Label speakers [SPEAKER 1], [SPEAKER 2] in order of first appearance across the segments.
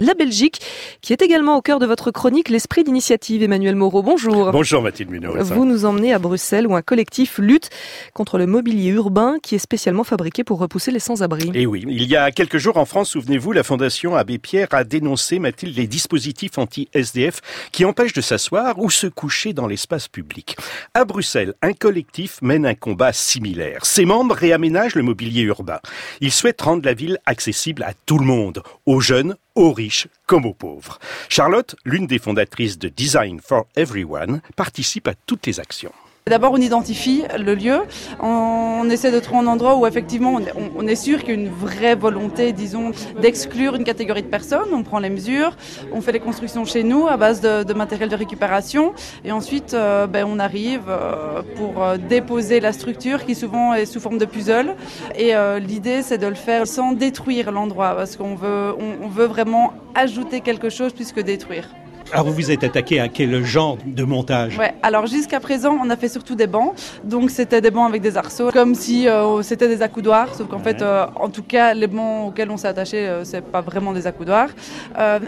[SPEAKER 1] la Belgique, qui est également au cœur de votre chronique L'Esprit d'initiative. Emmanuel Moreau, bonjour.
[SPEAKER 2] Bonjour Mathilde Munoz.
[SPEAKER 1] Vous nous emmenez à Bruxelles où un collectif lutte contre le mobilier urbain qui est spécialement fabriqué pour repousser les sans-abri.
[SPEAKER 2] Et oui, il y a quelques jours en France, souvenez-vous, la Fondation Abbé Pierre a dénoncé, Mathilde, les dispositifs anti-SDF qui empêchent de s'asseoir ou se coucher dans l'espace public. À Bruxelles, un collectif mène un combat similaire. Ses membres réaménagent le mobilier urbain. Ils souhaitent rendre la ville accessible à tout le monde, aux jeunes, aux riches comme aux pauvres. Charlotte, l'une des fondatrices de Design for Everyone, participe à toutes les actions.
[SPEAKER 3] D'abord, on identifie le lieu. On essaie de trouver un endroit où effectivement on est sûr qu'il y a une vraie volonté, disons, d'exclure une catégorie de personnes. On prend les mesures, on fait les constructions chez nous à base de, matériel de récupération, et ensuite euh, ben, on arrive euh, pour euh, déposer la structure qui souvent est sous forme de puzzle. Et l'idée, c'est de le faire sans détruire l'endroit, parce qu'on veut, veut vraiment ajouter quelque chose plus que détruire.
[SPEAKER 2] Alors vous vous êtes attaqué à quel genre de montage?
[SPEAKER 3] Ouais, alors jusqu'à présent, on a fait surtout des bancs. Donc c'était des bancs avec des arceaux, comme si euh, c'était des accoudoirs, sauf qu'en fait, euh, en tout cas, les bancs auxquels on s'est attaché, euh, c'est pas vraiment des accoudoirs.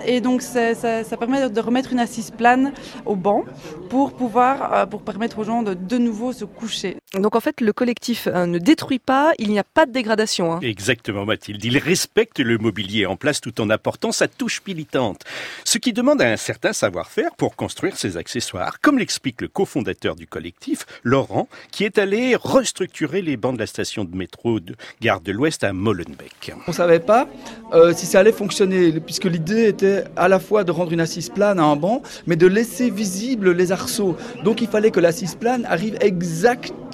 [SPEAKER 3] et donc ça, ça, permet de remettre une assise plane au banc pour pouvoir, pour permettre aux gens de de nouveau se coucher.
[SPEAKER 1] Donc en fait, le collectif ne détruit pas, il n'y a pas de dégradation. Hein.
[SPEAKER 2] Exactement, Mathilde. Il respecte le mobilier en place tout en apportant sa touche militante, ce qui demande un certain savoir-faire pour construire ces accessoires, comme l'explique le cofondateur du collectif, Laurent, qui est allé restructurer les bancs de la station de métro de Gare de l'Ouest à Molenbeek.
[SPEAKER 4] On ne savait pas euh, si ça allait fonctionner, puisque l'idée était à la fois de rendre une assise plane à un banc, mais de laisser visibles les arceaux. Donc il fallait que l'assise plane arrive exactement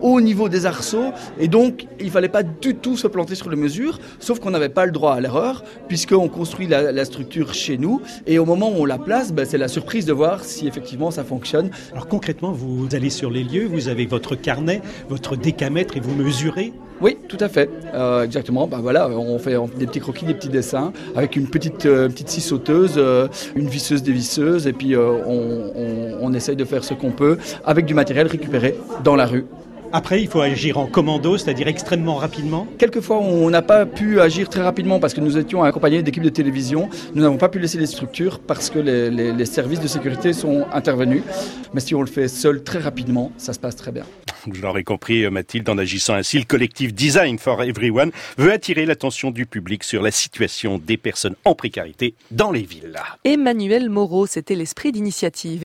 [SPEAKER 4] au niveau des arceaux et donc il fallait pas du tout se planter sur les mesures, sauf qu'on n'avait pas le droit à l'erreur puisqu'on construit la, structure chez nous et au moment où on la place, ben, c'est la surprise de voir si effectivement ça fonctionne.
[SPEAKER 2] Alors concrètement, vous allez sur les lieux, vous avez votre carnet, votre décamètre et vous mesurez
[SPEAKER 4] oui, tout à fait. Euh, exactement. Ben voilà, on fait des petits croquis, des petits dessins avec une petite euh, petite scie sauteuse, euh, une visseuse dévisseuse, et puis on, on essaye de faire ce qu'on peut avec du matériel récupéré dans la rue.
[SPEAKER 2] Après, il faut agir en commando, c'est-à-dire extrêmement rapidement.
[SPEAKER 4] Quelquefois, on n'a pas pu agir très rapidement parce que nous étions accompagnés d'équipes de télévision. Nous n'avons pas pu laisser les structures parce que les, services de sécurité sont intervenus. Mais si on le fait seul très rapidement, ça se passe très bien.
[SPEAKER 2] Je l'aurais compris, euh, Mathilde, en agissant ainsi, le collectif Design for Everyone veut attirer l'attention du public sur la situation des personnes en précarité dans les villes.
[SPEAKER 1] Emmanuel Moreau, c'était l'esprit d'initiative.